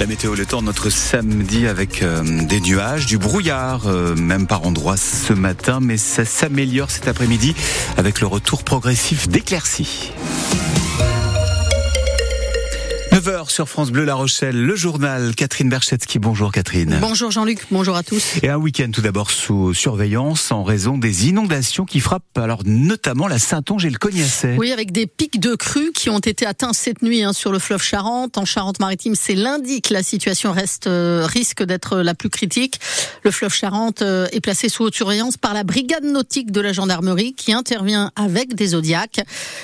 La météo, le temps, notre samedi avec euh, des nuages, du brouillard, euh, même par endroits ce matin, mais ça s'améliore cet après-midi avec le retour progressif d'éclaircies. 9h sur France Bleu La Rochelle, le journal Catherine Berchetsky. Bonjour Catherine. Bonjour Jean-Luc, bonjour à tous. Et un week-end tout d'abord sous surveillance en raison des inondations qui frappent alors notamment la Saintonge et le Cognacet. Oui, avec des pics de crues qui ont été atteints cette nuit hein, sur le fleuve Charente. En Charente-Maritime, c'est lundi que la situation reste euh, risque d'être la plus critique. Le fleuve Charente euh, est placé sous haute surveillance par la brigade nautique de la gendarmerie qui intervient avec des zodiacs.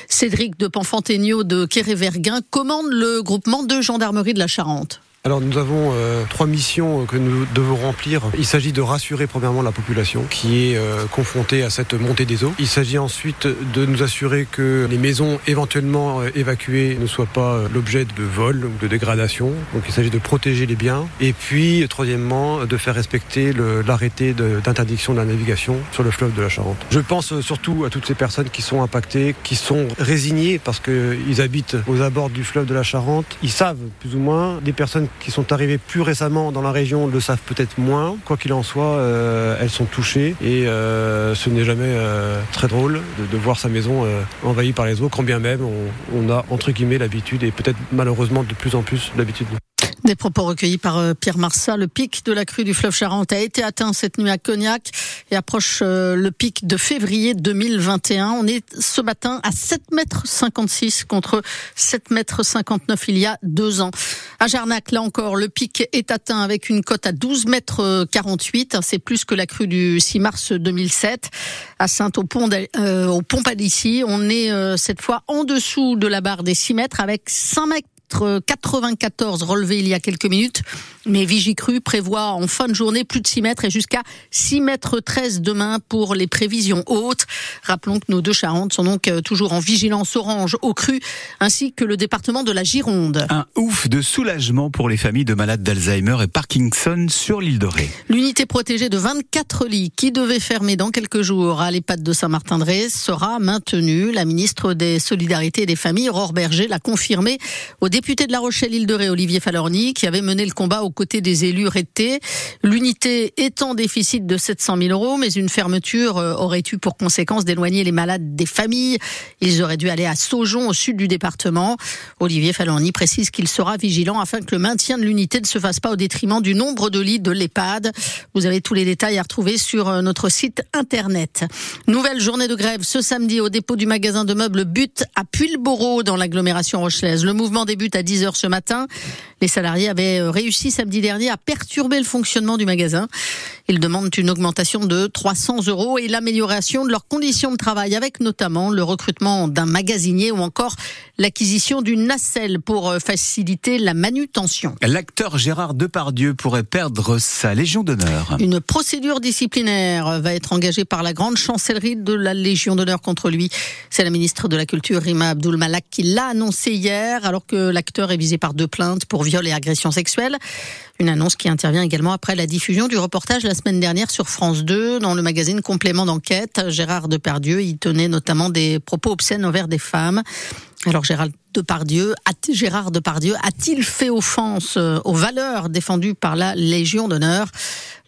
Cédric de Panfantegno de Quéré-Verguin commande le groupe de gendarmerie de la Charente. Alors nous avons euh, trois missions que nous devons remplir. Il s'agit de rassurer premièrement la population qui est euh, confrontée à cette montée des eaux. Il s'agit ensuite de nous assurer que les maisons éventuellement euh, évacuées ne soient pas l'objet de vol ou de dégradation. Donc il s'agit de protéger les biens. Et puis troisièmement de faire respecter l'arrêté d'interdiction de, de la navigation sur le fleuve de la Charente. Je pense surtout à toutes ces personnes qui sont impactées, qui sont résignées parce qu'ils habitent aux abords du fleuve de la Charente. Ils savent plus ou moins des personnes qui sont arrivées plus récemment dans la région le savent peut-être moins. Quoi qu'il en soit, euh, elles sont touchées et euh, ce n'est jamais euh, très drôle de, voir sa maison envahie par les eaux, quand bien même on, on a entre guillemets l'habitude et peut-être malheureusement de plus en plus l'habitude. Des propos recueillis par euh, Pierre Marsat. Le pic de la crue du fleuve Charente a été atteint cette nuit à Cognac et approche euh, le pic de février 2021. On est ce matin à 7 mètres 56 contre 7 mètres 59 il y a deux ans. À Jarnac, là encore, le pic est atteint avec une cote à 12 mètres 48. C'est plus que la crue du 6 mars 2007. À euh, au Pont Palici, on est cette fois en dessous de la barre des 6 mètres avec 5 mètres 94 relevés il y a quelques minutes. Mais Vigicru prévoit en fin de journée plus de 6 mètres et jusqu'à 6 mètres 13 demain pour les prévisions hautes. Rappelons que nos deux Charentes sont donc euh, toujours en vigilance orange au cru, ainsi que le département de la Gironde. Un ouf de soulagement pour les familles de malades d'Alzheimer et Parkinson sur l'île de Ré. L'unité protégée de 24 lits qui devait fermer dans quelques jours à l'EHPAD de Saint-Martin-de-Ré sera maintenue. La ministre des Solidarités et des Familles, Aurore Berger, l'a confirmé au député de La Rochelle-Île de Ré, Olivier Falorni, qui avait mené le combat au aux côtés des élus rétés. L'unité est en déficit de 700 000 euros, mais une fermeture euh, aurait eu pour conséquence d'éloigner les malades des familles. Ils auraient dû aller à Saujon, au sud du département. Olivier Falorni précise qu'il sera vigilant afin que le maintien de l'unité ne se fasse pas au détriment du nombre de lits de l'EHPAD. Vous avez tous les détails à retrouver sur euh, notre site internet. Nouvelle journée de grève ce samedi au dépôt du magasin de meubles But à Puylleboro dans l'agglomération rochelaise. Le mouvement débute à 10h ce matin. Les salariés avaient euh, réussi samedi dernier a perturbé le fonctionnement du magasin. Ils demandent une augmentation de 300 euros et l'amélioration de leurs conditions de travail, avec notamment le recrutement d'un magasinier ou encore l'acquisition d'une nacelle pour euh, faciliter la manutention. L'acteur Gérard Depardieu pourrait perdre sa Légion d'honneur. Une procédure disciplinaire va être engagée par la grande chancellerie de la Légion d'honneur contre lui. C'est la ministre de la Culture, Rima Abdul Malak, qui l'a annoncé hier, alors que l'acteur est visé par deux plaintes pour viol et agression sexuelle. Une annonce qui intervient également après la diffusion du reportage la semaine dernière sur France 2 dans le magazine Complément d'enquête. Gérard Depardieu y tenait notamment des propos obscènes envers des femmes. Alors Gérard Depardieu, a-t-il fait offense euh, aux valeurs défendues par la Légion d'honneur?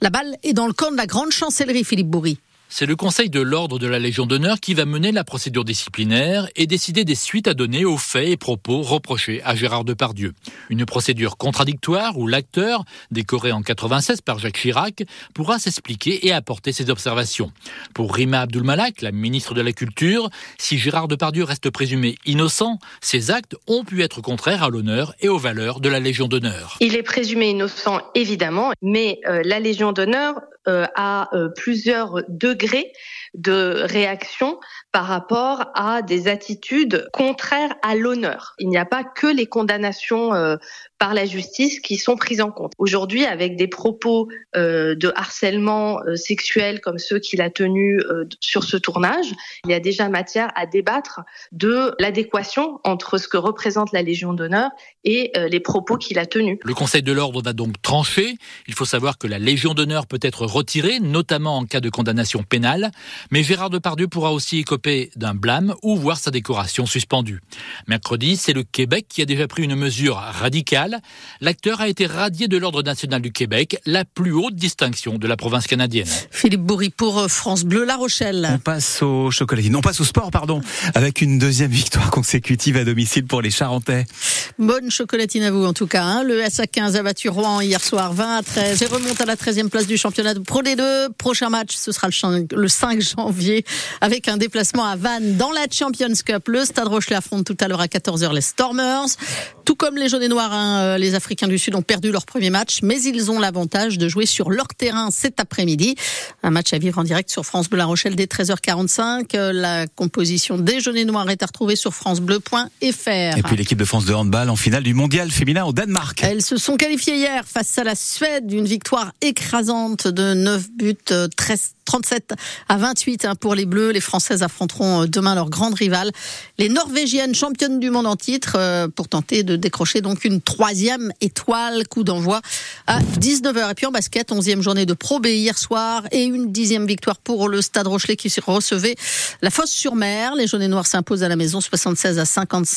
La balle est dans le camp de la grande chancellerie, Philippe Bourri. C'est le Conseil de l'Ordre de la Légion d'honneur qui va mener la procédure disciplinaire et décider des suites à donner aux faits et propos reprochés à Gérard Depardieu. Une procédure contradictoire où l'acteur, décoré en 96 par Jacques Chirac, pourra s'expliquer et apporter ses observations. Pour Rima Abdulmalak, la ministre de la Culture, si Gérard Depardieu reste présumé innocent, ses actes ont pu être contraires à l'honneur et aux valeurs de la Légion d'honneur. Il est présumé innocent, évidemment, mais euh, la Légion d'honneur euh, a euh, plusieurs degrés de réaction par rapport à des attitudes contraires à l'honneur. Il n'y a pas que les condamnations euh, par la justice qui sont prises en compte. Aujourd'hui, avec des propos de harcèlement sexuel comme ceux qu'il a tenus sur ce tournage, il y a déjà matière à débattre de l'adéquation entre ce que représente la Légion d'honneur et les propos qu'il a tenus. Le Conseil de l'ordre a donc tranché. Il faut savoir que la Légion d'honneur peut être retirés, notamment en cas de condamnation pénale. Mais Gérard Depardieu pourra aussi écoper d'un blâme ou voir sa décoration suspendue. Mercredi, c'est le Québec qui a déjà pris une mesure radicale. L'acteur a été radié de l'Ordre national du Québec, la plus haute distinction de la province canadienne. Philippe Bourri pour France Bleu La Rochelle. On passe au chocolatine, on passe au sport, pardon, avec une deuxième victoire consécutive à domicile pour les Charentais. Bonne chocolatine à vous en tout cas. Hein. Le SA15 a battu Rouen hier soir 20 à 13 et remonte à la 13e place du championnat de Pro D2. Prochain match, ce sera le 5 janvier avec un déplacement à Vannes dans la Champions Cup. Le Stade Rochelet affronte tout à l'heure à 14h les Stormers. Tout comme les jaunes et noirs, hein, euh, les Africains du Sud ont perdu leur premier match, mais ils ont l'avantage de jouer sur leur terrain cet après-midi. Un match à vivre en direct sur France Bleu La Rochelle dès 13h45. Euh, la composition des jaunes et noirs est à retrouver sur francebleu.fr. Et puis l'équipe de France de handball en finale du mondial féminin au Danemark. Elles se sont qualifiées hier face à la Suède, une victoire écrasante de 9 buts, 13 euh, 37 à 28 hein, pour les Bleus. Les Françaises affronteront euh, demain leur grande rivale, les Norvégiennes championnes du monde en titre, euh, pour tenter de décrocher donc une troisième étoile. Coup d'envoi à 19h. Et puis en basket, 11e journée de Pro B hier soir et une dixième victoire pour le Stade Rochelet qui recevait la fosse sur mer. Les jaunes et noirs s'imposent à la maison 76 à 55.